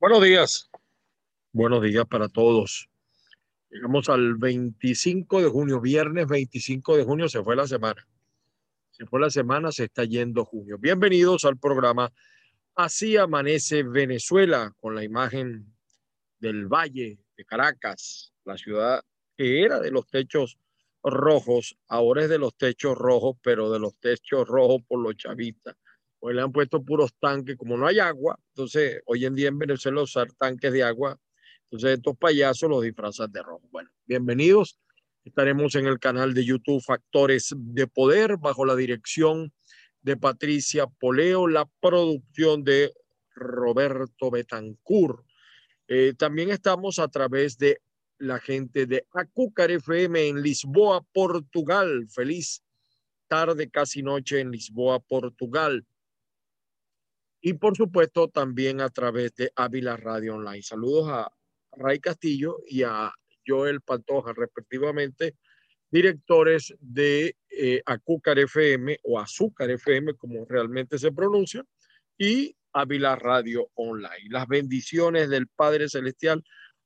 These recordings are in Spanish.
Buenos días. Buenos días para todos. Llegamos al 25 de junio, viernes 25 de junio, se fue la semana. Se fue la semana, se está yendo junio. Bienvenidos al programa Así amanece Venezuela con la imagen del Valle de Caracas, la ciudad que era de los techos rojos, ahora es de los techos rojos, pero de los techos rojos por los chavistas pues le han puesto puros tanques, como no hay agua, entonces hoy en día en Venezuela usar tanques de agua, entonces estos payasos los disfrazan de rojo. Bueno, bienvenidos, estaremos en el canal de YouTube Factores de Poder bajo la dirección de Patricia Poleo, la producción de Roberto Betancourt. Eh, también estamos a través de la gente de Acúcar FM en Lisboa, Portugal. Feliz tarde, casi noche en Lisboa, Portugal y por supuesto también a través de Ávila Radio Online. Saludos a Ray Castillo y a Joel Pantoja, respectivamente, directores de eh, FM o Azúcar FM, como realmente se pronuncia, y Ávila Radio Online. Las bendiciones del Padre Celestial.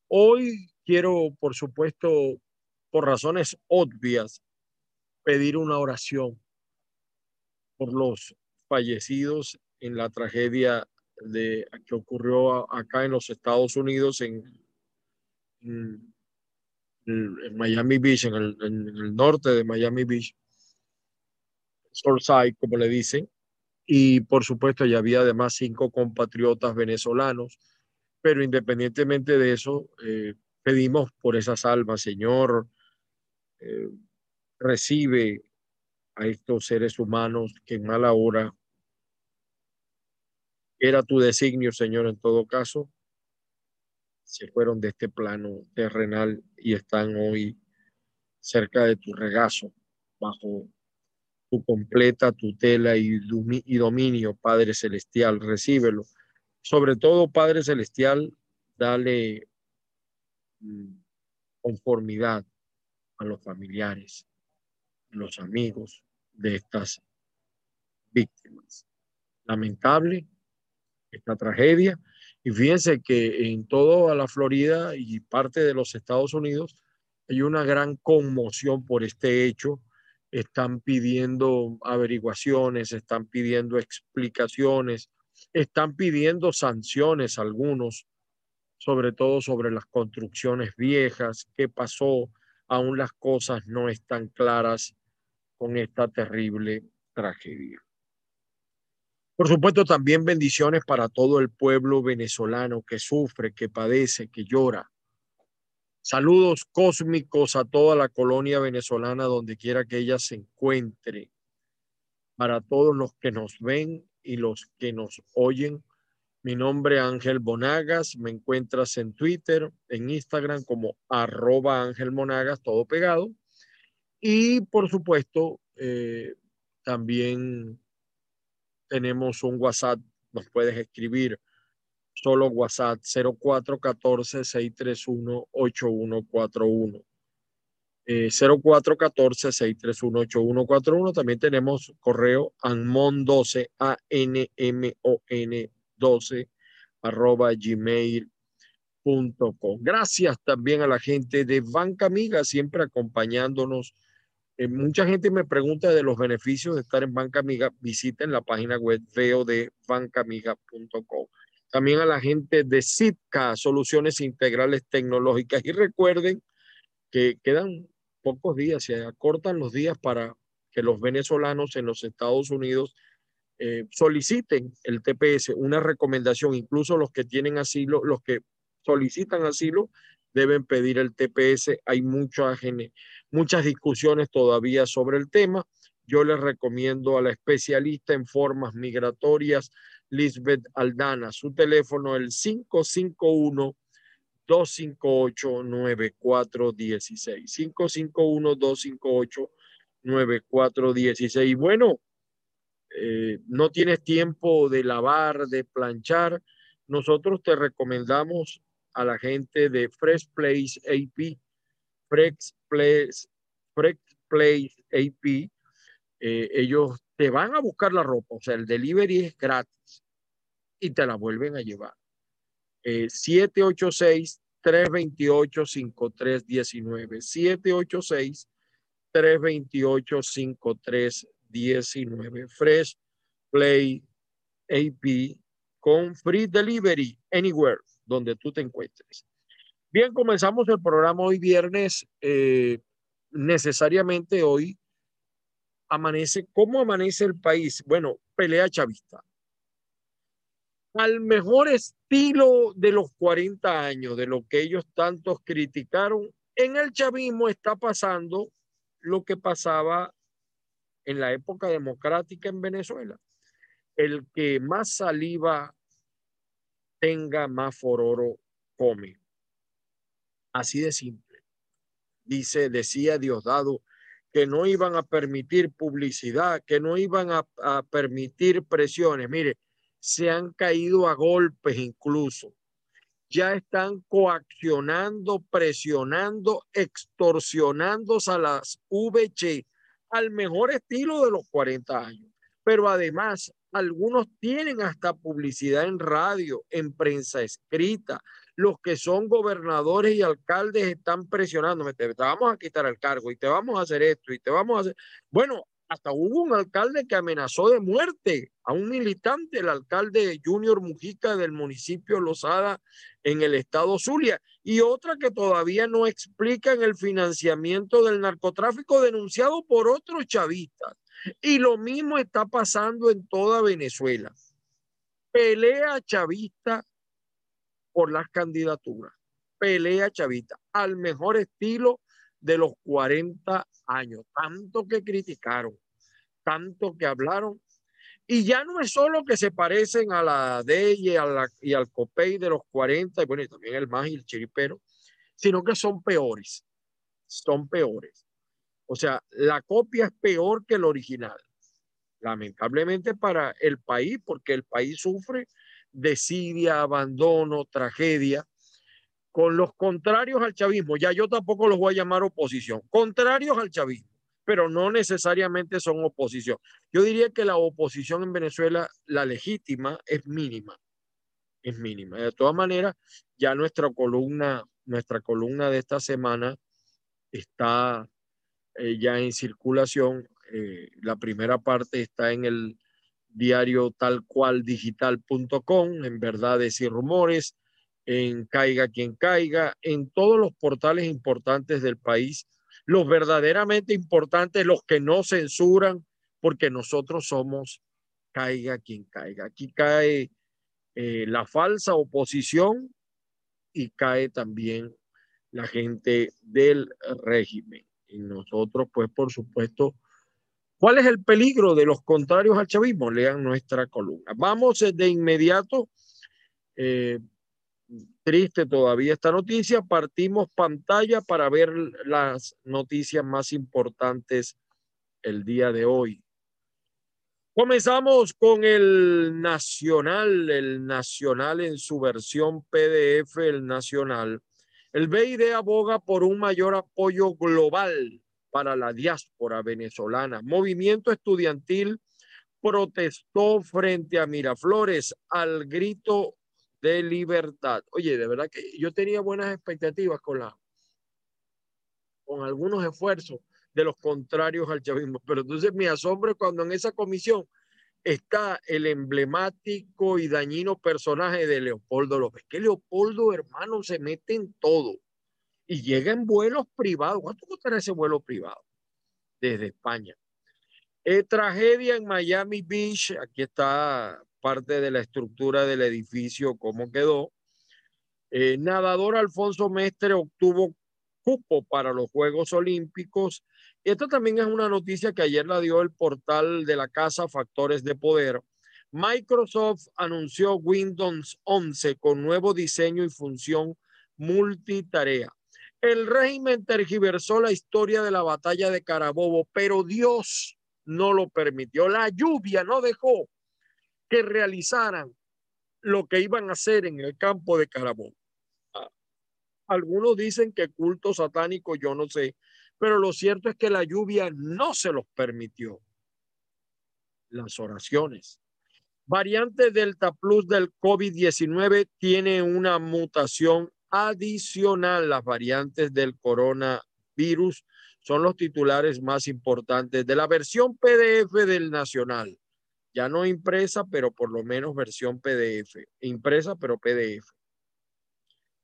Hoy quiero, por supuesto, por razones obvias, pedir una oración por los fallecidos en la tragedia de, que ocurrió acá en los Estados Unidos, en, Miami Beach, en el, en el, norte de Miami Beach, Southside, como le dicen. Y por supuesto, ya había además cinco compatriotas venezolanos, pero independientemente de eso, eh, pedimos por esas almas, Señor, eh, recibe a estos seres humanos que en mala hora era tu designio, Señor, en todo caso. Se fueron de este plano terrenal y están hoy cerca de tu regazo, bajo tu completa tutela y, dominio, Padre Celestial. Recíbelo. Sobre todo, Padre Celestial, dale mm, conformidad a los familiares, los amigos de estas víctimas. Lamentable, esta tragedia. Y fíjense que en toda la Florida y parte de los Estados Unidos hay una gran conmoción por este hecho. Están pidiendo averiguaciones, están pidiendo explicaciones, están pidiendo sanciones algunos, sobre todo sobre las construcciones viejas, qué pasó, aún las cosas no están claras con esta terrible tragedia. Por supuesto, también bendiciones para todo el pueblo venezolano que sufre, que padece, que llora. Saludos cósmicos a toda la colonia venezolana, donde quiera que ella se encuentre. Para todos los que nos ven y los que nos oyen. Mi nombre es Ángel Bonagas. Me encuentras en Twitter, en Instagram como arroba Ángel Monagas, todo pegado. Y por supuesto, eh, también tenemos un WhatsApp, nos puedes escribir solo WhatsApp 0414-631-8141. Eh, 0414-631-8141. También tenemos correo anmon12, A-N-M-O-N 12, arroba. Gracias también a la gente de Banca Amiga, siempre acompañándonos eh, mucha gente me pregunta de los beneficios de estar en Banca Amiga. Visiten la página web veodbancamiga.com. También a la gente de SITCA, Soluciones Integrales Tecnológicas. Y recuerden que quedan pocos días, se acortan los días para que los venezolanos en los Estados Unidos eh, soliciten el TPS, una recomendación, incluso los que tienen asilo, los que solicitan asilo, deben pedir el TPS. Hay mucha, muchas discusiones todavía sobre el tema. Yo les recomiendo a la especialista en formas migratorias, Lisbeth Aldana. Su teléfono el 551 258 9416. 551 258 9416. Bueno, eh, no tienes tiempo de lavar, de planchar. Nosotros te recomendamos a la gente de Fresh Place AP, Fresh Place, Fresh Place AP, eh, ellos te van a buscar la ropa, o sea, el delivery es gratis y te la vuelven a llevar. Eh, 786-328-5319. 786-328-5319. Fresh Play AP con Free Delivery Anywhere, donde tú te encuentres. Bien, comenzamos el programa hoy viernes. Eh, necesariamente hoy amanece. ¿Cómo amanece el país? Bueno, pelea chavista. Al mejor estilo de los 40 años, de lo que ellos tantos criticaron, en el chavismo está pasando lo que pasaba en la época democrática en Venezuela. El que más saliva tenga, más fororo come. Así de simple. Dice, decía Diosdado, que no iban a permitir publicidad, que no iban a, permitir presiones. Mire, se han caído a golpes incluso. Ya están coaccionando, presionando, extorsionando a las VC al mejor estilo de los 40 años. Pero además, algunos tienen hasta publicidad en radio, en prensa escrita, los que son gobernadores y alcaldes están presionándome, te, vamos a quitar el cargo y te vamos a hacer esto y te vamos a hacer... Bueno, hasta hubo un alcalde que amenazó de muerte a un militante, el alcalde Junior Mujica del municipio Lozada en el estado Zulia, y otra que todavía no explica en el financiamiento del narcotráfico denunciado por otros chavistas. Y lo mismo está pasando en toda Venezuela. Pelea chavista por las candidaturas. Pelea chavita al mejor estilo de los 40 años. Tanto que criticaron, tanto que hablaron. Y ya no es solo que se parecen a la DEI y, a la, y al COPEI de los 40, y bueno, y también el MAG y el Chiripero, sino que son peores. Son peores. O sea, la copia es peor que el original. Lamentablemente para el país, porque el país sufre desidia, abandono, tragedia, con los contrarios al chavismo. Ya yo tampoco los voy a llamar oposición, contrarios al chavismo, pero no necesariamente son oposición. Yo diría que la oposición en Venezuela, la legítima, es mínima, es mínima. De todas maneras, ya nuestra columna, nuestra columna de esta semana está eh, ya en circulación. Eh, la primera parte está en el diario tal cual digital.com, en verdades y rumores, en Caiga quien caiga, en todos los portales importantes del país, los verdaderamente importantes, los que no censuran, porque nosotros somos caiga quien caiga. Aquí cae eh, la falsa oposición y cae también la gente del régimen. Y nosotros, pues, por supuesto, ¿Cuál es el peligro de los contrarios al chavismo? Lean nuestra columna. Vamos de inmediato. Eh, triste todavía esta noticia. Partimos pantalla para ver las noticias más importantes el día de hoy. Comenzamos con el Nacional, el Nacional en su versión PDF, el Nacional. El BID aboga por un mayor apoyo global para la diáspora venezolana. Movimiento estudiantil protestó frente a Miraflores al grito de libertad. Oye, de verdad que yo tenía buenas expectativas con la con algunos esfuerzos de los contrarios al chavismo, pero entonces me asombro cuando en esa comisión está el emblemático y dañino personaje de Leopoldo López. Que Leopoldo, hermano, se mete en todo y llega en vuelos privados. ¿Cuánto costará ese vuelo privado desde España? Eh, tragedia en Miami Beach. Aquí está parte de la estructura del edificio, cómo quedó. Eh, nadador Alfonso Mestre obtuvo cupo para los Juegos Olímpicos. Y esto también es una noticia que ayer la dio el portal de la casa Factores de Poder. Microsoft anunció Windows 11 con nuevo diseño y función multitarea. El régimen tergiversó la historia de la batalla de Carabobo, pero Dios no lo permitió. La lluvia no dejó que realizaran lo que iban a hacer en el campo de Carabobo. Ah, algunos dicen que culto satánico, yo no sé, pero lo cierto es que la lluvia no se los permitió. Las oraciones. Variante Delta Plus del COVID-19 tiene una mutación adicional. Las variantes del coronavirus son los titulares más importantes de la versión PDF del Nacional. Ya no impresa, pero por lo menos versión PDF. Impresa, pero PDF.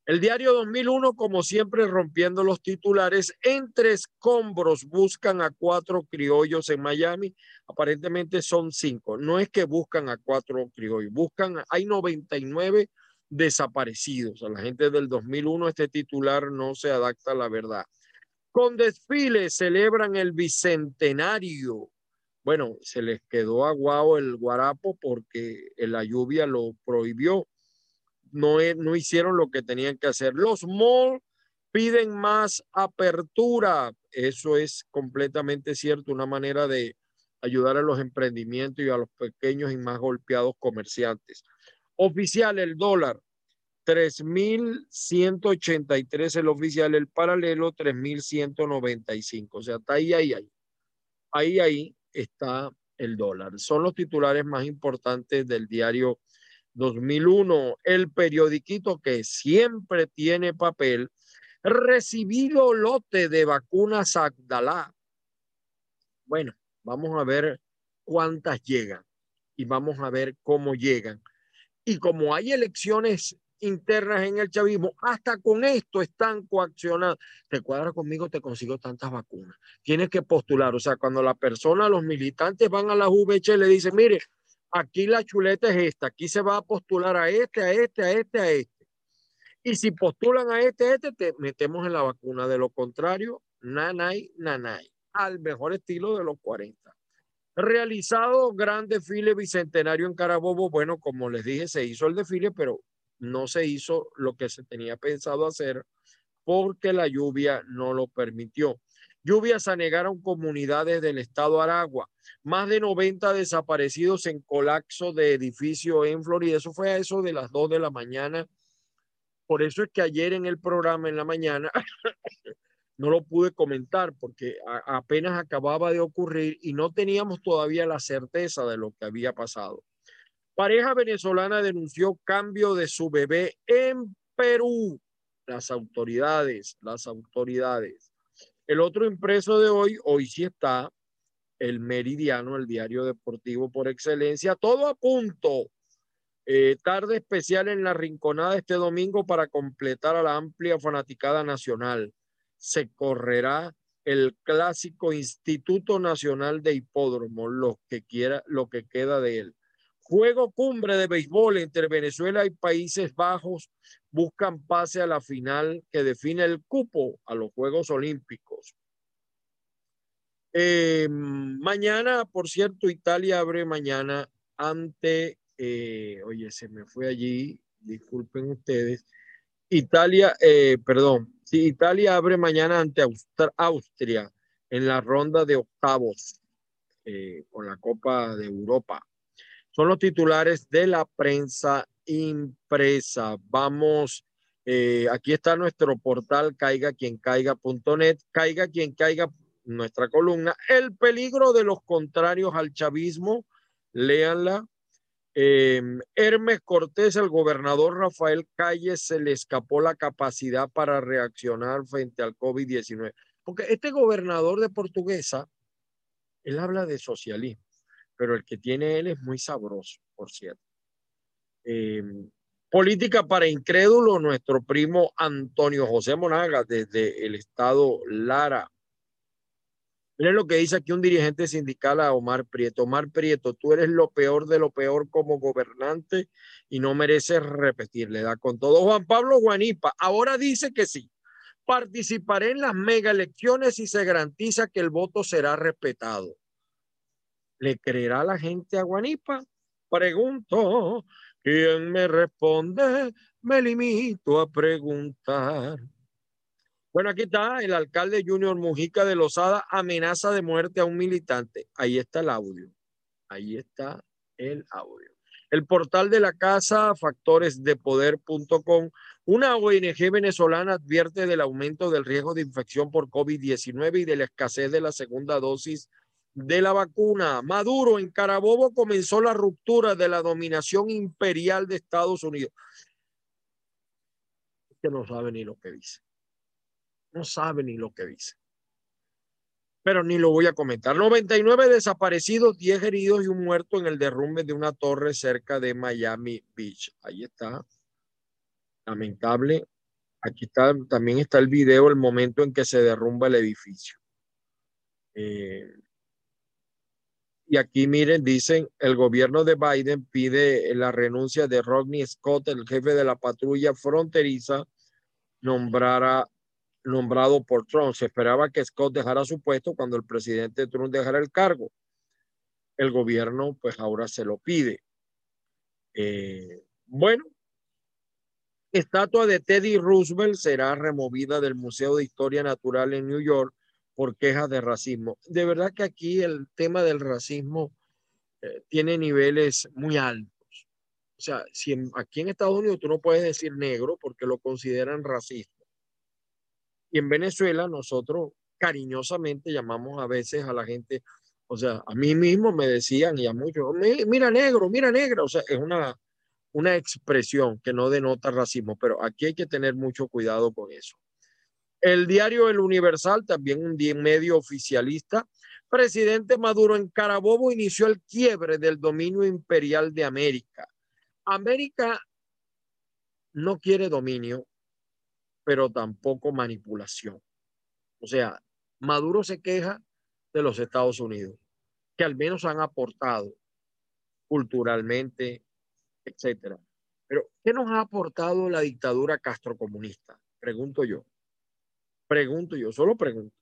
El diario 2001, como siempre, rompiendo los titulares, entre escombros buscan a cuatro criollos en Miami. Aparentemente son cinco. No es que buscan a cuatro criollos, buscan, hay 99 desaparecidos. A la gente del 2001 este titular no se adapta a la verdad. Con desfile celebran el bicentenario. Bueno, se les quedó aguado el guarapo porque la lluvia lo prohibió no, no hicieron lo que tenían que hacer. Los malls piden más apertura. Eso es completamente cierto, una manera de ayudar a los emprendimientos y a los pequeños y más golpeados comerciantes. Oficial, el dólar, 3.183 el oficial, el paralelo 3.195. O sea, está ahí, ahí, ahí. Ahí, ahí está el dólar. Son los titulares más importantes del diario 2001, el periodiquito que siempre tiene papel, recibido lote de vacunas Agdalá. Bueno, vamos a ver cuántas llegan y vamos a ver cómo llegan. Y como hay elecciones internas en el chavismo, hasta con esto están coaccionados. Te cuadra conmigo, te consigo tantas vacunas. Tienes que postular. O sea, cuando la persona, los militantes van a la VH le dicen, mire, aquí la chuleta es esta, aquí se va a postular a este, a este, a este, a este. Y si postulan a este, a este, te metemos en la vacuna. De lo contrario, nanay, nanay, al mejor estilo de los 40. Realizado gran desfile bicentenario en Carabobo, bueno, como les dije, se hizo el desfile, pero no se hizo lo que se tenía pensado hacer porque la lluvia no lo permitió. Lluvias anegaron comunidades del estado Aragua. Más de 90 desaparecidos en colapso de edificio en Florida. Eso fue a eso de las 2 de la mañana. Por eso es que ayer en el programa en la mañana no lo pude comentar porque apenas acababa de ocurrir y no teníamos todavía la certeza de lo que había pasado. Pareja venezolana denunció cambio de su bebé en Perú. Las autoridades, las autoridades. El otro impreso de hoy, hoy sí está el Meridiano, el diario deportivo por excelencia, todo a punto. Eh, tarde especial en la Rinconada este domingo para completar a la amplia fanaticada nacional. Se correrá el clásico Instituto Nacional de Hipódromo, lo que quiera, lo que queda de él. Juego cumbre de béisbol entre Venezuela y Países Bajos buscan pase a la final que define el cupo a los Juegos Olímpicos. Eh, mañana, por cierto, Italia abre mañana ante, eh, oye, se me fue allí, disculpen ustedes. Italia, eh, perdón, sí, Italia abre mañana ante Austria en la ronda de octavos con la Copa de Europa son los titulares de la prensa impresa. Vamos, eh, aquí está nuestro portal caiga quien caiga.net, caiga quien caiga nuestra columna, el peligro de los contrarios al chavismo, léanla. Eh, Hermes Cortés, el gobernador Rafael Calle, se le escapó la capacidad para reaccionar frente al COVID-19. Porque este gobernador de Portuguesa, él habla de socialismo pero el que tiene él es muy sabroso, por cierto. Eh, política para incrédulo, nuestro primo Antonio José Monaga, desde el estado Lara. Miren lo que dice aquí un dirigente sindical a Omar Prieto. Omar Prieto, tú eres lo peor de lo peor como gobernante y no mereces repetirle. Da con todo. Juan Pablo Guanipa, ahora dice que sí. Participaré en las mega elecciones y se garantiza que el voto será respetado. ¿Le creerá la gente a Guanipa? Pregunto. ¿Quién me responde? Me limito a preguntar. Bueno, aquí está el alcalde Junior Mujica de Lozada, amenaza de muerte a un militante. Ahí está el audio. Ahí está el audio. El portal de la casa, factoresdepoder.com. Una ONG venezolana advierte del aumento del riesgo de infección por COVID-19 y de la escasez de la segunda dosis de la vacuna. Maduro en Carabobo comenzó la ruptura de la dominación imperial de Estados Unidos. Que no sabe ni lo que dice. No sabe ni lo que dice. Pero ni lo voy a comentar. 99 desaparecidos, 10 heridos y un muerto en el derrumbe de una torre cerca de Miami Beach. Ahí está. Lamentable. Aquí está, también está el video, el momento en que se derrumba el edificio. Eh, y aquí miren, dicen, el gobierno de Biden pide la renuncia de Rodney Scott, el jefe de la patrulla fronteriza, nombrado por Trump. Se esperaba que Scott dejara su puesto cuando el presidente Trump dejara el cargo. El gobierno, pues ahora se lo pide. Eh, bueno, estatua de Teddy Roosevelt será removida del Museo de Historia Natural en New York por quejas de racismo. De verdad que aquí el tema del racismo eh, tiene niveles muy altos. O sea, si aquí en Estados Unidos tú no puedes decir negro porque lo consideran racista. Y en Venezuela nosotros cariñosamente llamamos a veces a la gente, o sea, a mí mismo me decían y a muchos, mira negro, mira negra, o sea, es una, una expresión que no denota racismo, pero aquí hay que tener mucho cuidado con eso. El diario El Universal, también un medio oficialista. Presidente Maduro en Carabobo inició el quiebre del dominio imperial de América. América no quiere dominio, pero tampoco manipulación. O sea, Maduro se queja de los Estados Unidos, que al menos han aportado culturalmente, etcétera. Pero, ¿qué nos ha aportado la dictadura castrocomunista? Pregunto yo. Pregunto yo, solo pregunto.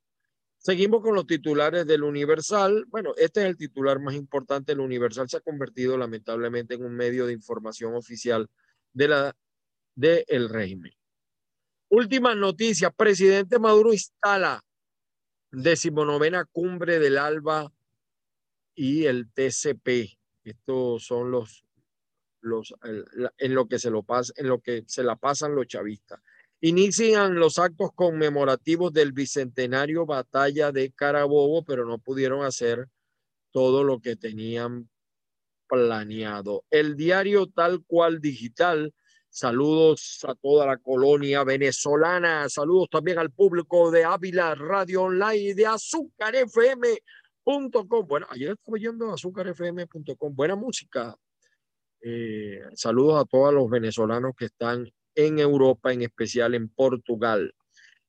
Seguimos con los titulares del Universal. Bueno, este es el titular más importante. El Universal se ha convertido lamentablemente en un medio de información oficial de la del el régimen. Última noticia. Presidente Maduro instala decimonovena cumbre del ALBA y el TCP. Estos son los, los en lo que se lo pasa, en lo que se la pasan los chavistas. Inician los actos conmemorativos del bicentenario batalla de Carabobo, pero no pudieron hacer todo lo que tenían planeado. El diario tal cual digital. Saludos a toda la colonia venezolana. Saludos también al público de Ávila Radio Online y de azúcarfm.com. Bueno, ayer estaba yendo a azúcarfm.com. Buena música. Eh, saludos a todos los venezolanos que están en Europa, en especial en Portugal.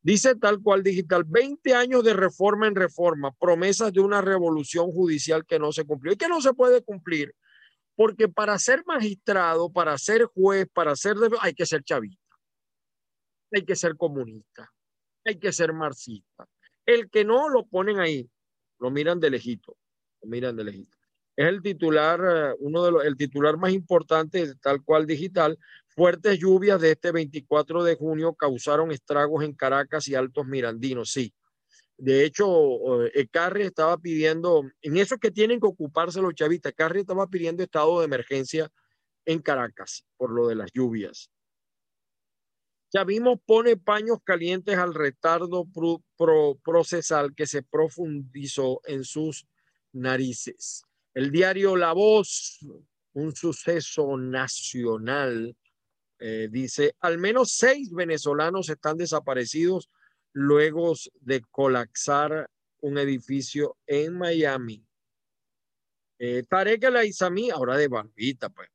Dice tal cual digital, 20 años de reforma en reforma, promesas de una revolución judicial que no se cumplió y que no se puede cumplir, porque para ser magistrado, para ser juez, para ser hay que ser chavista, hay que ser comunista, hay que ser marxista. El que no lo ponen ahí, lo miran de lejito, lo miran de lejito. Es el titular, eh, uno de los, el titular más importante, tal cual digital, Fuertes lluvias de este 24 de junio causaron estragos en Caracas y Altos Mirandinos, sí. De hecho, eh, Carri estaba pidiendo, en eso que tienen que ocuparse los chavistas, Carri estaba pidiendo estado de emergencia en Caracas por lo de las lluvias. Chavismo pone paños calientes al retardo procesal que se profundizó en sus narices. El diario La Voz, un suceso nacional, eh, dice, al menos seis venezolanos están desaparecidos luego de colapsar un edificio en Miami. Eh, Tarek El ahora de barbita, pues,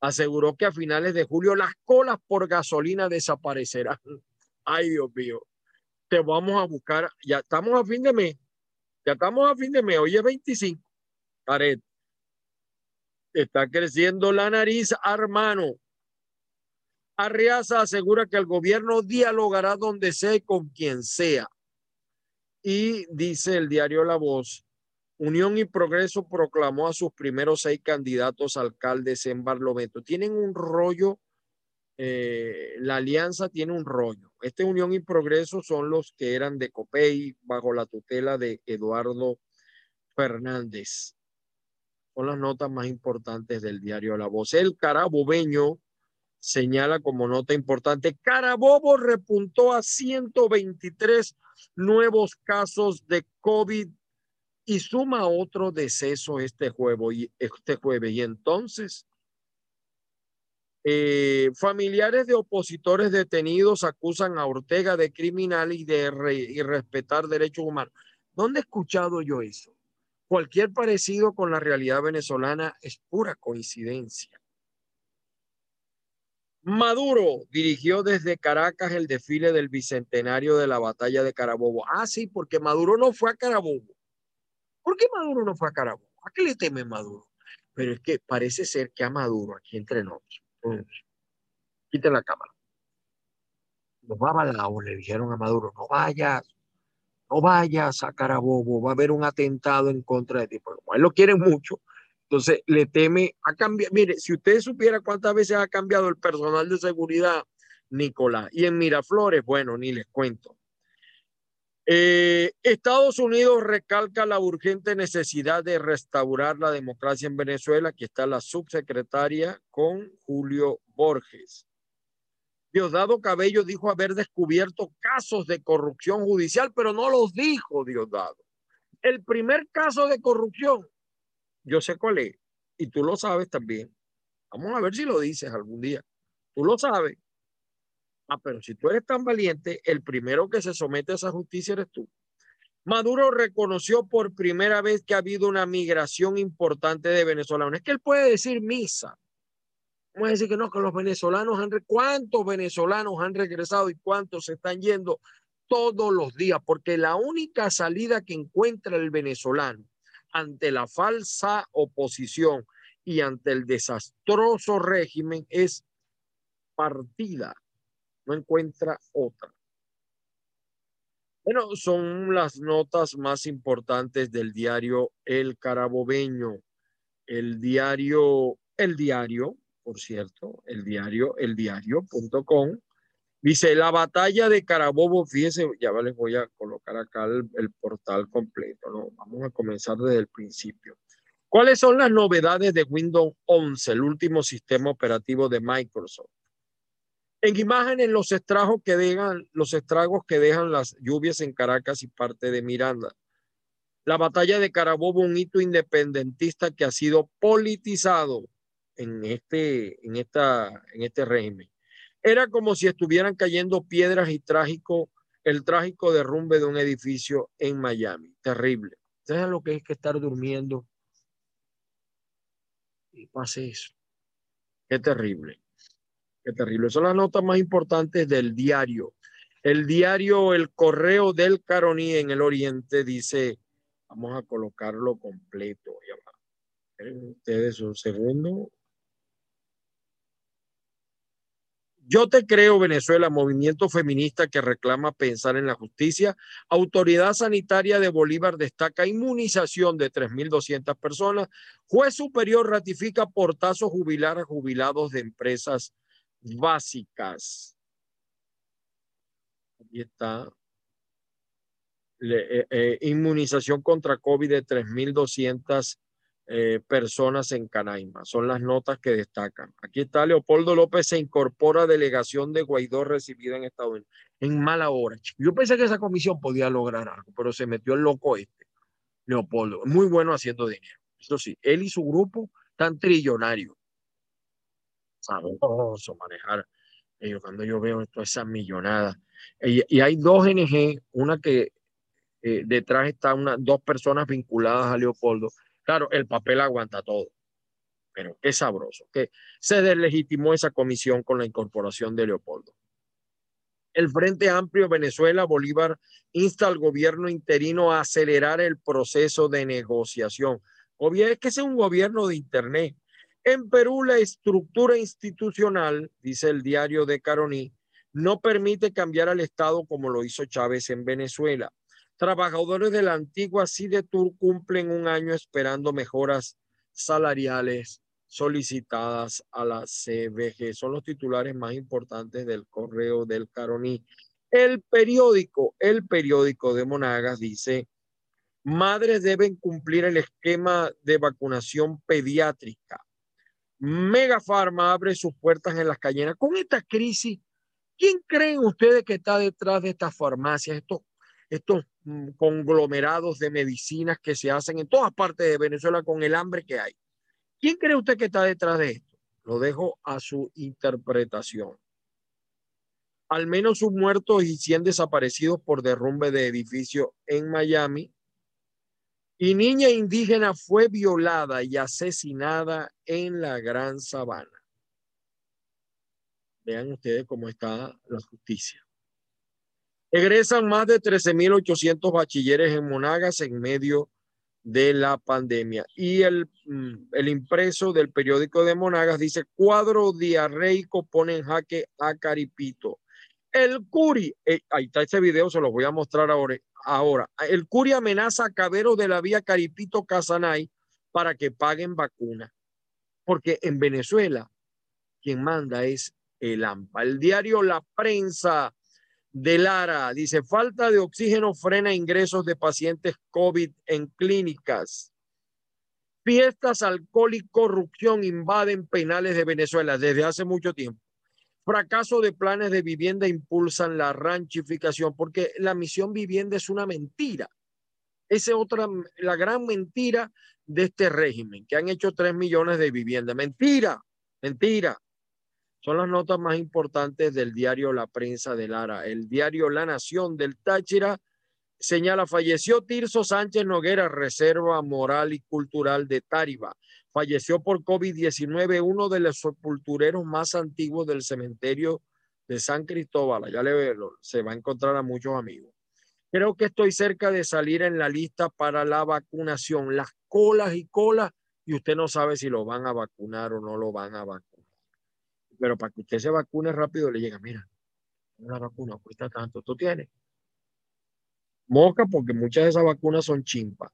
aseguró que a finales de julio las colas por gasolina desaparecerán. Ay, Dios mío. Te vamos a buscar. Ya estamos a fin de mes. Ya estamos a fin de mes. Hoy es 25. Tarek. Está creciendo la nariz, hermano. Arriaza asegura que el gobierno dialogará donde sea y con quien sea. Y dice el diario La Voz, Unión y Progreso proclamó a sus primeros seis candidatos alcaldes en Barlovento. Tienen un rollo, eh, la alianza tiene un rollo. Este Unión y Progreso son los que eran de Copey bajo la tutela de Eduardo Fernández. Son las notas más importantes del diario La Voz. El carabobeño señala como nota importante, Carabobo repuntó a 123 nuevos casos de COVID y suma otro deceso este jueves. Y, este jueves. y entonces, eh, familiares de opositores detenidos acusan a Ortega de criminal y de irrespetar derechos humanos. ¿Dónde he escuchado yo eso? Cualquier parecido con la realidad venezolana es pura coincidencia. Maduro dirigió desde Caracas el desfile del bicentenario de la batalla de Carabobo. Ah, sí, porque Maduro no fue a Carabobo. ¿Por qué Maduro no fue a Carabobo? ¿A qué le teme Maduro? Pero es que parece ser que a Maduro, aquí entre nosotros, quiten la cámara. Los babalaos le dijeron a Maduro, no vayas, no vayas a Carabobo, va a haber un atentado en contra de ti. Él lo quiere mucho, entonces le teme a cambiar. Mire, si usted supiera cuántas veces ha cambiado el personal de seguridad, Nicolás, y en Miraflores, bueno, ni les cuento. Eh, Estados Unidos recalca la urgente necesidad de restaurar la democracia en Venezuela. Aquí está la subsecretaria con Julio Borges. Diosdado Cabello dijo haber descubierto casos de corrupción judicial, pero no los dijo Diosdado. El primer caso de corrupción, yo sé cuál es, y tú lo sabes también. Vamos a ver si lo dices algún día. Tú lo sabes. Ah, pero si tú eres tan valiente, el primero que se somete a esa justicia eres tú. Maduro reconoció por primera vez que ha habido una migración importante de venezolanos. Es que él puede decir misa, Vamos a decir que no, que los venezolanos han, ¿cuántos venezolanos han regresado y cuántos se están yendo todos los días? Porque la única salida que encuentra el venezolano ante la falsa oposición y ante el desastroso régimen es partida, no encuentra otra. Bueno, son las notas más importantes del diario El Carabobeño, el diario, el diario por cierto, el diario, el diario.com. Dice, la batalla de Carabobo, fíjense, ya les voy a colocar acá el, portal completo, ¿no? Vamos a comenzar desde el principio. ¿Cuáles son las novedades de Windows 11, el último sistema operativo de Microsoft? En imágenes, los estragos que dejan, los estragos que dejan las lluvias en Caracas y parte de Miranda. La batalla de Carabobo, un hito independentista que ha sido politizado en este, en esta, en este régimen. Era como si estuvieran cayendo piedras y trágico, el trágico derrumbe de un edificio en Miami. Terrible. ¿Sabes lo que es que estar durmiendo? Y pase eso. Qué terrible. Qué terrible. Son las notas más importantes del diario. El diario El Correo del Caroní en el Oriente dice, vamos a colocarlo completo. Ustedes un segundo. Yo te creo, Venezuela, movimiento feminista que reclama pensar en la justicia. Autoridad Sanitaria de Bolívar destaca inmunización de 3.200 personas. Juez Superior ratifica portazo jubilar a jubilados de empresas básicas. Aquí está. Eh, eh, inmunización contra COVID de 3.200 eh, personas en Canaima. Son las notas que destacan. Aquí está Leopoldo López se incorpora a delegación de Guaidó recibida en Estados Unidos. En mala hora. Yo pensé que esa comisión podía lograr algo, pero se metió el loco este, Leopoldo. Muy bueno haciendo dinero. Eso sí, él y su grupo están trillonarios. Sabroso manejar. Ellos, cuando yo veo esto, esa millonada. Y, hay dos NG, una que eh, detrás está una, dos personas vinculadas a Leopoldo Claro, el papel aguanta todo, pero qué sabroso, que se deslegitimó esa comisión con la incorporación de Leopoldo. El Frente Amplio Venezuela Bolívar insta al gobierno interino a acelerar el proceso de negociación. O bien es que es un gobierno de Internet. En Perú la estructura institucional, dice el diario de Caroní, no permite cambiar al Estado como lo hizo Chávez en Venezuela. Trabajadores de la antigua CIDETUR cumplen un año esperando mejoras salariales solicitadas a la CBG. Son los titulares más importantes del correo del Caroní. El periódico, el periódico de Monagas dice, madres deben cumplir el esquema de vacunación pediátrica. Megafarma abre sus puertas en las cayenas. Con esta crisis, ¿quién creen ustedes que está detrás de estas farmacias, estos, estos conglomerados de medicinas que se hacen en todas partes de Venezuela con el hambre que hay. ¿Quién cree usted que está detrás de esto? Lo dejo a su interpretación. Al menos un muerto y 100 desaparecidos por derrumbe de edificio en Miami. Y niña indígena fue violada y asesinada en la Gran Sabana. Vean ustedes cómo está la justicia. Egresan más de 13.800 bachilleres en Monagas en medio de la pandemia. Y el, mm, el, impreso del periódico de Monagas dice, cuadro diarreico pone en jaque a Caripito. El Curi, eh, ahí está ese video, se los voy a mostrar ahora, ahora. El Curi amenaza a Cabero de la vía Caripito Casanay para que paguen vacuna. Porque en Venezuela quien manda es el AMPA. El diario La Prensa de Lara dice, falta de oxígeno frena ingresos de pacientes COVID en clínicas. Fiestas, alcohol y corrupción invaden penales de Venezuela desde hace mucho tiempo. Fracaso de planes de vivienda impulsan la ranchificación porque la misión vivienda es una mentira. Esa es otra, la gran mentira de este régimen, que han hecho tres millones de viviendas. Mentira, mentira. Son las notas más importantes del diario La Prensa de Lara. El diario La Nación del Táchira señala, falleció Tirso Sánchez Noguera, Reserva Moral y Cultural de Táriba. Falleció por COVID-19 uno de los sepultureros más antiguos del cementerio de San Cristóbal. Ya le veo, se va a encontrar a muchos amigos. Creo que estoy cerca de salir en la lista para la vacunación. Las colas y colas, y usted no sabe si lo van a vacunar o no lo van a vacunar pero para que usted se vacune rápido le llega, mira, una vacuna cuesta tanto, ¿tú tienes? Mosca, porque muchas de esas vacunas son chimpas.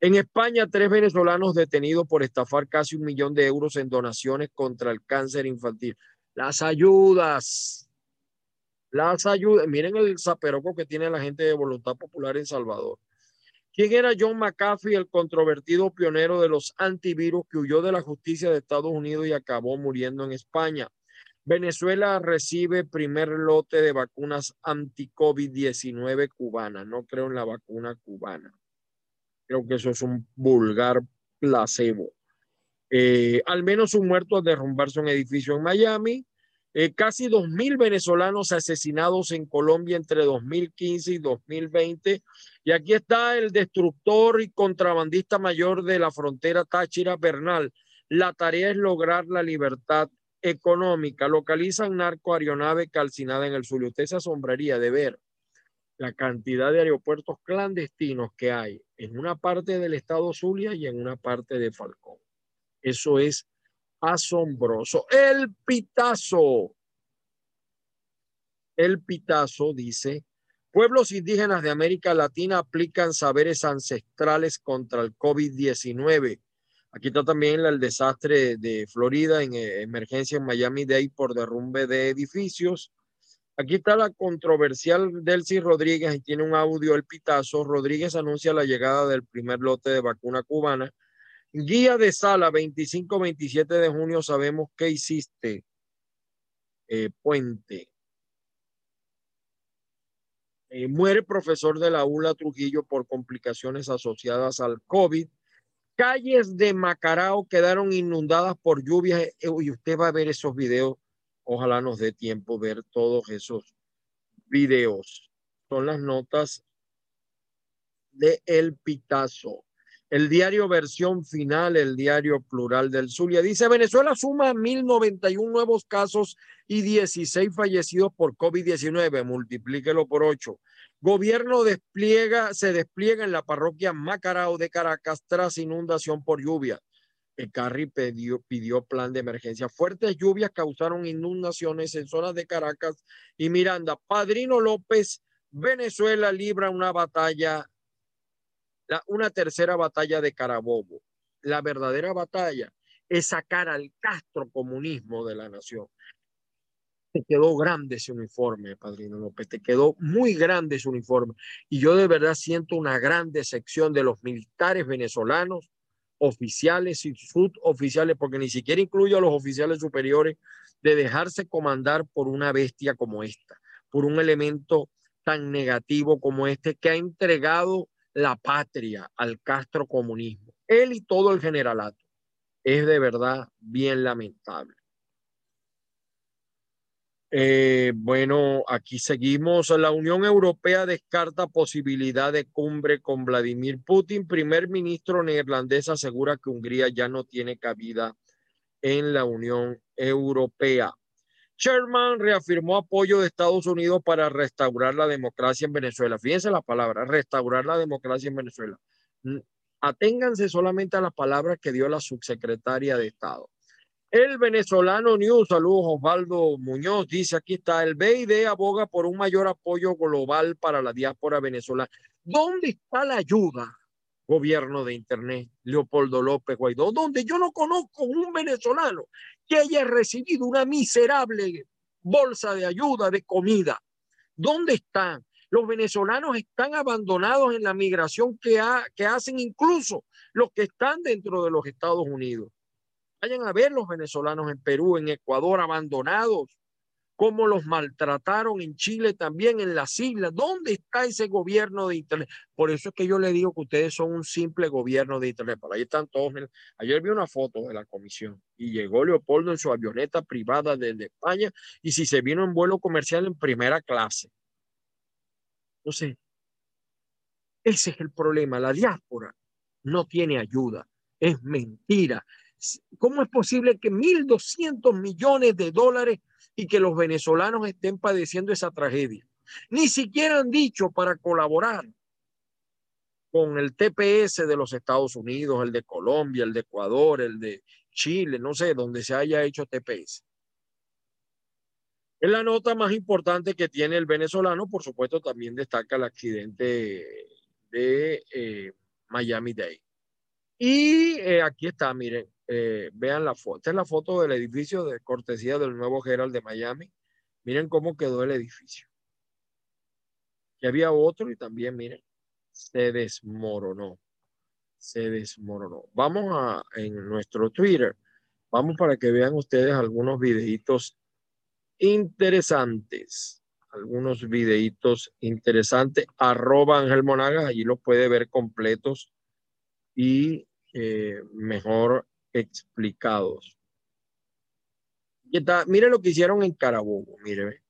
En España, tres venezolanos detenidos por estafar casi un millón de euros en donaciones contra el cáncer infantil. Las ayudas, las ayudas. Miren el zaperoco que tiene la gente de Voluntad Popular en Salvador. ¿Quién era John McAfee, el controvertido pionero de los antivirus que huyó de la justicia de Estados Unidos y acabó muriendo en España? Venezuela recibe primer lote de vacunas anti-COVID-19 cubanas. No creo en la vacuna cubana. Creo que eso es un vulgar placebo. Eh, al menos un muerto al derrumbarse un edificio en Miami. Eh, casi 2.000 venezolanos asesinados en Colombia entre 2015 y 2020. Y aquí está el destructor y contrabandista mayor de la frontera Táchira Bernal. La tarea es lograr la libertad económica. Localizan narco aeronave calcinada en el sur. Usted se asombraría de ver la cantidad de aeropuertos clandestinos que hay en una parte del estado Zulia y en una parte de Falcón. Eso es asombroso. El pitazo. El pitazo dice, pueblos indígenas de América Latina aplican saberes ancestrales contra el COVID-19. Aquí está también el desastre de Florida en eh, emergencia en Miami-Dade por derrumbe de edificios. Aquí está la controversial Delcy Rodríguez y tiene un audio el pitazo. Rodríguez anuncia la llegada del primer lote de vacuna cubana Guía de sala 25-27 de junio, sabemos qué hiciste, eh, Puente. Eh, muere profesor de la ULA Trujillo por complicaciones asociadas al COVID. Calles de Macarao quedaron inundadas por lluvias eh, y usted va a ver esos videos. Ojalá nos dé tiempo ver todos esos videos. Son las notas de El Pitazo. El diario versión final, el diario plural del Zulia, dice Venezuela suma 1.091 nuevos casos y 16 fallecidos por COVID-19, multiplíquelo por 8. Gobierno despliega, se despliega en la parroquia Macarao de Caracas tras inundación por lluvia. El Carri pidió, pidió plan de emergencia. Fuertes lluvias causaron inundaciones en zonas de Caracas y Miranda. Padrino López, Venezuela libra una batalla una tercera batalla de Carabobo. La verdadera batalla es sacar al Castro comunismo de la nación. Te quedó grande ese uniforme, Padrino López, te quedó muy grande ese uniforme. Y yo de verdad siento una gran decepción de los militares venezolanos, oficiales y suboficiales, porque ni siquiera incluyo a los oficiales superiores, de dejarse comandar por una bestia como esta, por un elemento tan negativo como este que ha entregado la patria al Castro comunismo. Él y todo el generalato. Es de verdad bien lamentable. Eh, bueno, aquí seguimos. La Unión Europea descarta posibilidad de cumbre con Vladimir Putin. Primer ministro neerlandés asegura que Hungría ya no tiene cabida en la Unión Europea. Sherman reafirmó apoyo de Estados Unidos para restaurar la democracia en Venezuela. Fíjense la palabra, restaurar la democracia en Venezuela. Aténganse solamente a las palabras que dio la subsecretaria de Estado. El venezolano News, saludos Osvaldo Muñoz, dice aquí está, el BID aboga por un mayor apoyo global para la diáspora venezolana. ¿Dónde está la ayuda, gobierno de Internet, Leopoldo López Guaidó? Donde yo no conozco un venezolano que haya recibido una miserable bolsa de ayuda, de comida. ¿Dónde están? Los venezolanos están abandonados en la migración que, que hacen incluso los que están dentro de los Estados Unidos. Vayan a ver los venezolanos en Perú, en Ecuador, abandonados, cómo los maltrataron en Chile también, en las islas. ¿Dónde está ese gobierno de Internet? Por eso es que yo le digo que ustedes son un simple gobierno de Internet. Por ahí están todos. Ayer vi una foto de la comisión y llegó Leopoldo en su avioneta privada desde España y si se vino en vuelo comercial en primera clase. Sé. Ese es el problema. La diáspora no tiene ayuda. Es mentira. ¿Cómo es posible que 1.200 millones de dólares y que los venezolanos estén padeciendo esa tragedia? Ni siquiera han dicho para colaborar con el TPS de los Estados Unidos, el de Colombia, el de Ecuador, el de Chile, no sé, donde se haya hecho TPS. En la nota más importante que tiene el venezolano, por supuesto, también destaca el accidente de eh, Miami Day. Y eh, aquí está, miren, eh, vean la foto. Esta es la foto del edificio de cortesía del nuevo Herald de Miami. Miren cómo quedó el edificio. Y había otro y también, miren, se desmoronó. Se desmoronó. Vamos a, en nuestro Twitter, vamos para que vean ustedes algunos videitos interesantes. Algunos videitos interesantes. Arroba Ángel Monagas, allí los puede ver completos y eh, mejor explicados. mire lo que hicieron en Carabobo, mire.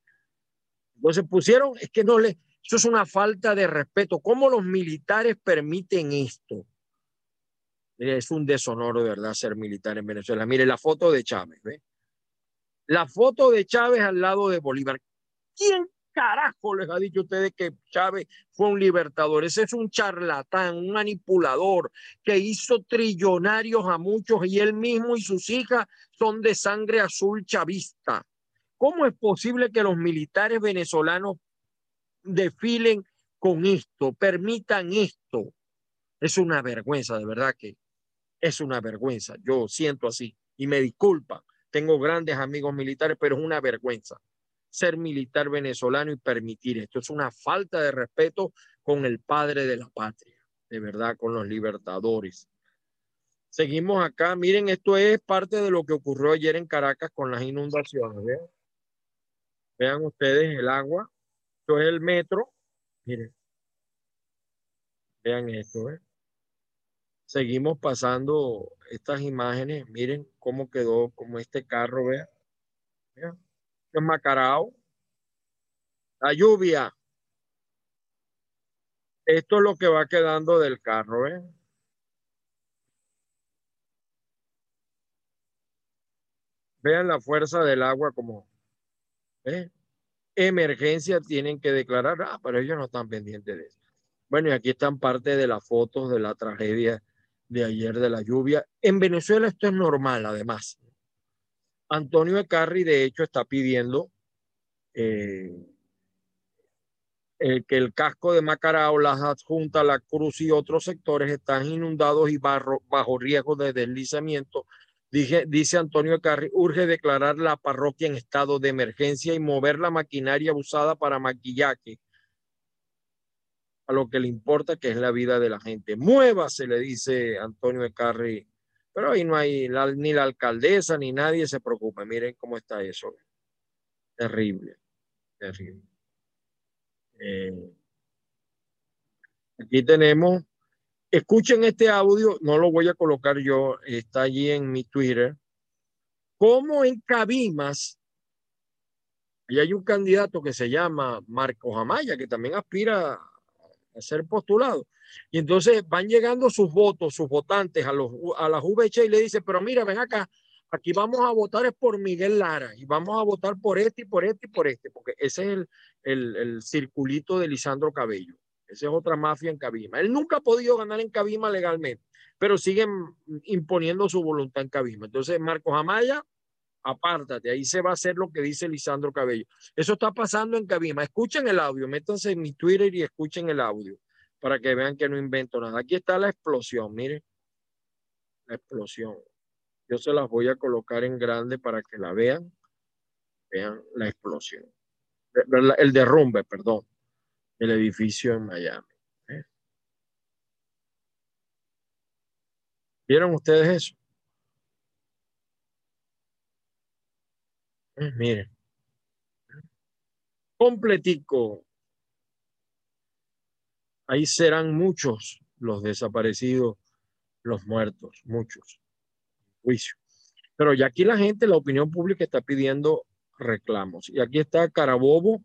Entonces pusieron, es que no le, eso es una falta de respeto. ¿Cómo los militares permiten esto? Es un deshonor de verdad ser militar en Venezuela. Mire la foto de Chávez, ¿ve? La foto de Chávez al lado de Bolívar. ¿Quién carajo les ha dicho a ustedes que Chávez fue un libertador? Ese es un charlatán, un manipulador que hizo trillonarios a muchos y él mismo y sus hijas son de sangre azul chavista. ¿Cómo es posible que los militares venezolanos desfilen con esto, permitan esto? Es una vergüenza, de verdad que es una vergüenza. Yo siento así y me disculpa. Tengo grandes amigos militares, pero es una vergüenza ser militar venezolano y permitir esto. Es una falta de respeto con el padre de la patria, de verdad, con los libertadores. Seguimos acá. Miren, esto es parte de lo que ocurrió ayer en Caracas con las inundaciones. Vean, vean ustedes el agua. Esto es el metro. Miren. Vean esto. ¿eh? Seguimos pasando estas imágenes. Miren cómo quedó, como este carro, vean. vean Macarao. La lluvia. Esto es lo que va quedando del carro, ¿eh? Vean la fuerza del agua como ¿eh? emergencia tienen que declarar, ah, pero ellos no están pendientes de eso. Bueno, y aquí están parte de las fotos de la tragedia de ayer de la lluvia. En Venezuela esto es normal, además. Antonio Ecarri, de hecho, está pidiendo eh, que el casco de Macarao, las adjuntas, la cruz y otros sectores están inundados y bajo riesgo de deslizamiento. dice Antonio Ecarri, urge declarar la parroquia en estado de emergencia y mover la maquinaria usada para maquillaje a lo que le importa, que es la vida de la gente. Muévase, le dice Antonio Ecarri pero ahí no hay ni la alcaldesa ni nadie se preocupa. Miren cómo está eso. Terrible, terrible. Eh, aquí tenemos, escuchen este audio, no lo voy a colocar yo, está allí en mi Twitter, como en Cabimas, y hay un candidato que se llama Marcos Amaya, que también aspira a ser postulado. Y entonces van llegando sus votos, sus votantes a, los, a las VH y le dicen, pero mira, ven acá, aquí vamos a votar es por Miguel Lara y vamos a votar por este y por este y por este, porque ese es el, el, el circulito de Lisandro Cabello. Esa es otra mafia en Cabima. Él nunca ha podido ganar en Cabima legalmente, pero siguen imponiendo su voluntad en Cabima. Entonces, Marcos Amaya, apártate, ahí se va a hacer lo que dice Lisandro Cabello. Eso está pasando en Cabima. Escuchen el audio, métanse en mi Twitter y escuchen el audio para que vean que no invento nada. Aquí está la explosión, miren. La explosión. Yo se las voy a colocar en grande para que la vean. Vean la explosión. El derrumbe, perdón, el edificio en Miami. ¿eh? ¿Vieron ustedes eso? Eh, miren. Completico. Ahí serán muchos los desaparecidos, los muertos, muchos juicio. Pero ya aquí la gente, la opinión pública está pidiendo reclamos. Y aquí está Carabobo.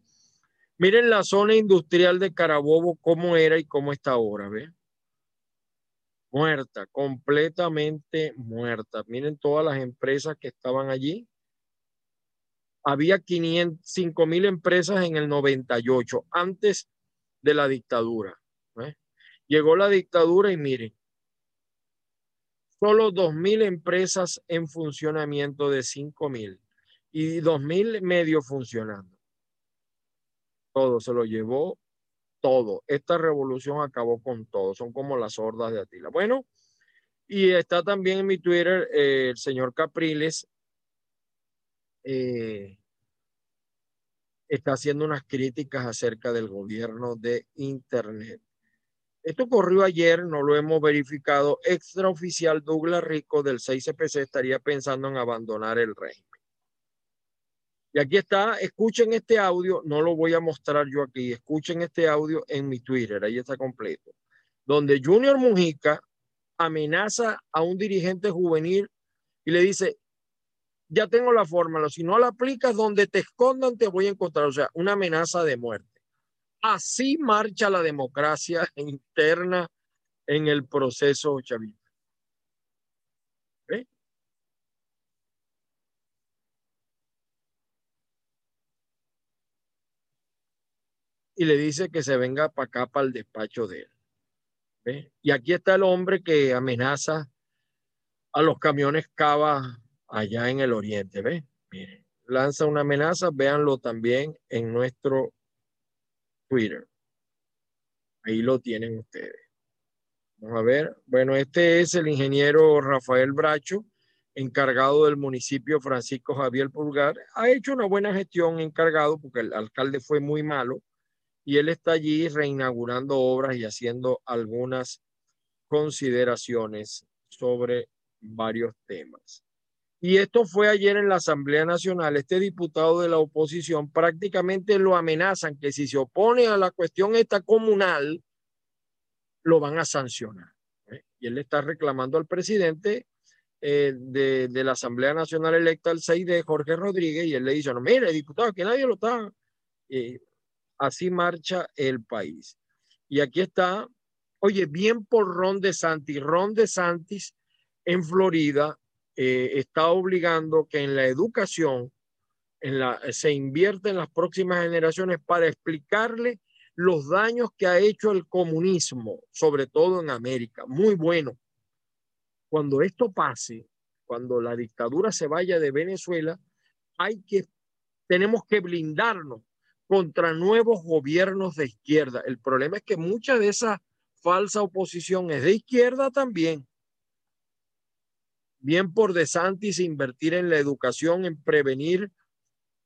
Miren la zona industrial de Carabobo, cómo era y cómo está ahora, ¿ve? Muerta, completamente muerta. Miren todas las empresas que estaban allí. Había 5 mil empresas en el 98, antes de la dictadura. Llegó la dictadura y miren, solo 2.000 empresas en funcionamiento de 5.000 y 2.000 medio funcionando. Todo se lo llevó todo. Esta revolución acabó con todo. Son como las hordas de Atila. Bueno, y está también en mi Twitter eh, el señor Capriles. Eh, está haciendo unas críticas acerca del gobierno de Internet. Esto ocurrió ayer, no lo hemos verificado. Extraoficial Douglas Rico del 6CPC estaría pensando en abandonar el régimen. Y aquí está, escuchen este audio, no lo voy a mostrar yo aquí, escuchen este audio en mi Twitter, ahí está completo, donde Junior Mujica amenaza a un dirigente juvenil y le dice, ya tengo la fórmula, si no la aplicas, donde te escondan te voy a encontrar, o sea, una amenaza de muerte. Así marcha la democracia interna en el proceso chavista. Y le dice que se venga para acá, para el despacho de él. Y aquí está el hombre que amenaza a los camiones Cava allá en el oriente. ¿Ve? Lanza una amenaza, véanlo también en nuestro Twitter. Ahí lo tienen ustedes. Vamos a ver. Bueno, este es el ingeniero Rafael Bracho, encargado del municipio Francisco Javier Pulgar. Ha hecho una buena gestión encargado porque el alcalde fue muy malo y él está allí reinaugurando obras y haciendo algunas consideraciones sobre varios temas. Y esto fue ayer en la Asamblea Nacional. Este diputado de la oposición prácticamente lo amenazan que si se opone a la cuestión esta comunal, lo van a sancionar. ¿eh? Y él está reclamando al presidente eh, de, la Asamblea Nacional electa, el 6 de Jorge Rodríguez, y él le dice, no, mire, diputado, que nadie lo está. así marcha el país. Y aquí está, oye, bien por Ron de Santis. Ron de Santis en Florida eh, está obligando que en la educación se invierte en las próximas generaciones para explicarle los daños que ha hecho el comunismo, sobre todo en América. Muy bueno. Cuando esto pase, cuando la dictadura se vaya de Venezuela, hay que, tenemos que blindarnos contra nuevos gobiernos de izquierda. El problema es que mucha de esa falsa oposición es de izquierda también bien por De Santis invertir en la educación, en prevenir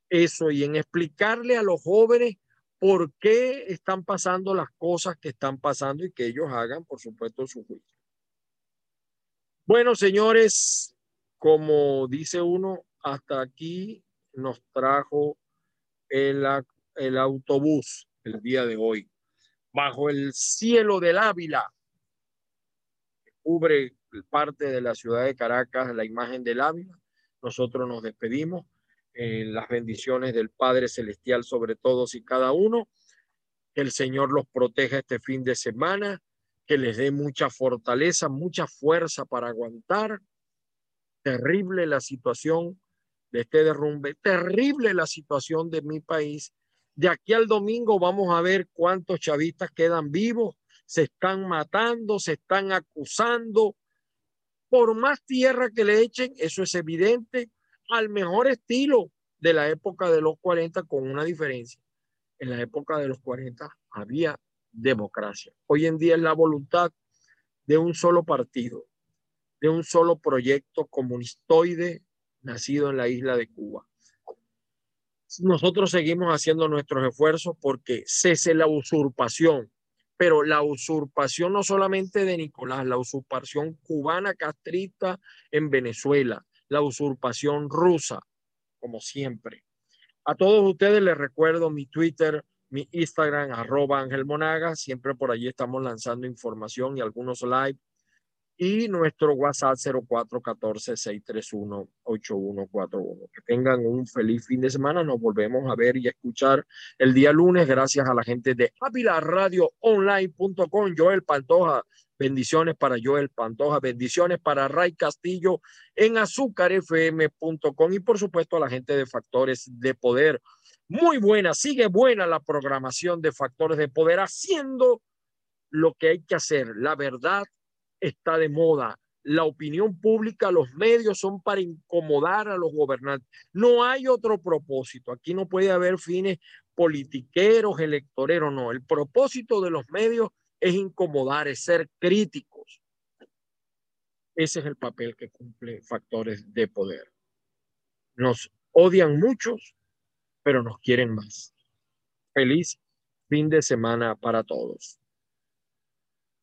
eso y en explicarle a los jóvenes por qué están pasando las cosas que están pasando y que ellos hagan, por supuesto, su juicio. Bueno, señores, como dice uno, hasta aquí nos trajo el, el autobús. el día de hoy. Bajo el cielo del Ávila, cubre parte de la ciudad de Caracas, la imagen del Ávila, nosotros nos despedimos en las bendiciones del Padre Celestial sobre todos y cada uno. Que el Señor los proteja este fin de semana, que les dé mucha fortaleza, mucha fuerza para aguantar. Terrible la situación de este derrumbe, terrible la situación de mi país. De aquí al domingo vamos a ver cuántos chavistas quedan vivos, se están matando, se están acusando. Por más tierra que le echen, eso es evidente, al mejor estilo de la época de los 40 con una diferencia. En la época de los 40 había democracia. Hoy en día es la voluntad de un solo partido, de un solo proyecto comunistoide nacido en la isla de Cuba. Nosotros seguimos haciendo nuestros esfuerzos porque cese la usurpación, pero la usurpación no solamente de Nicolás, la usurpación cubana castrista en Venezuela, la usurpación rusa, como siempre. A todos ustedes les recuerdo mi Twitter, mi Instagram, arroba Ángel Monaga. Siempre por allí estamos lanzando información y algunos live. Y nuestro WhatsApp 0414-631-8141. Que tengan un feliz fin de semana. Nos volvemos a ver y escuchar el día lunes gracias a la gente de Online.com. Joel Pantoja Bendiciones para Joel Pantoja, bendiciones para Ray Castillo en azúcarfm.com y por supuesto a la gente de Factores de Poder. Muy buena, sigue buena la programación de Factores de Poder haciendo lo que hay que hacer. La verdad está de moda. La opinión pública, los medios son para incomodar a los gobernantes. No hay otro propósito. Aquí no puede haber fines politiqueros, electoreros, no. El propósito de los medios es incomodar, es ser críticos. Ese es el papel que cumple factores de poder. Nos odian muchos, pero nos quieren más. Feliz fin de semana para todos.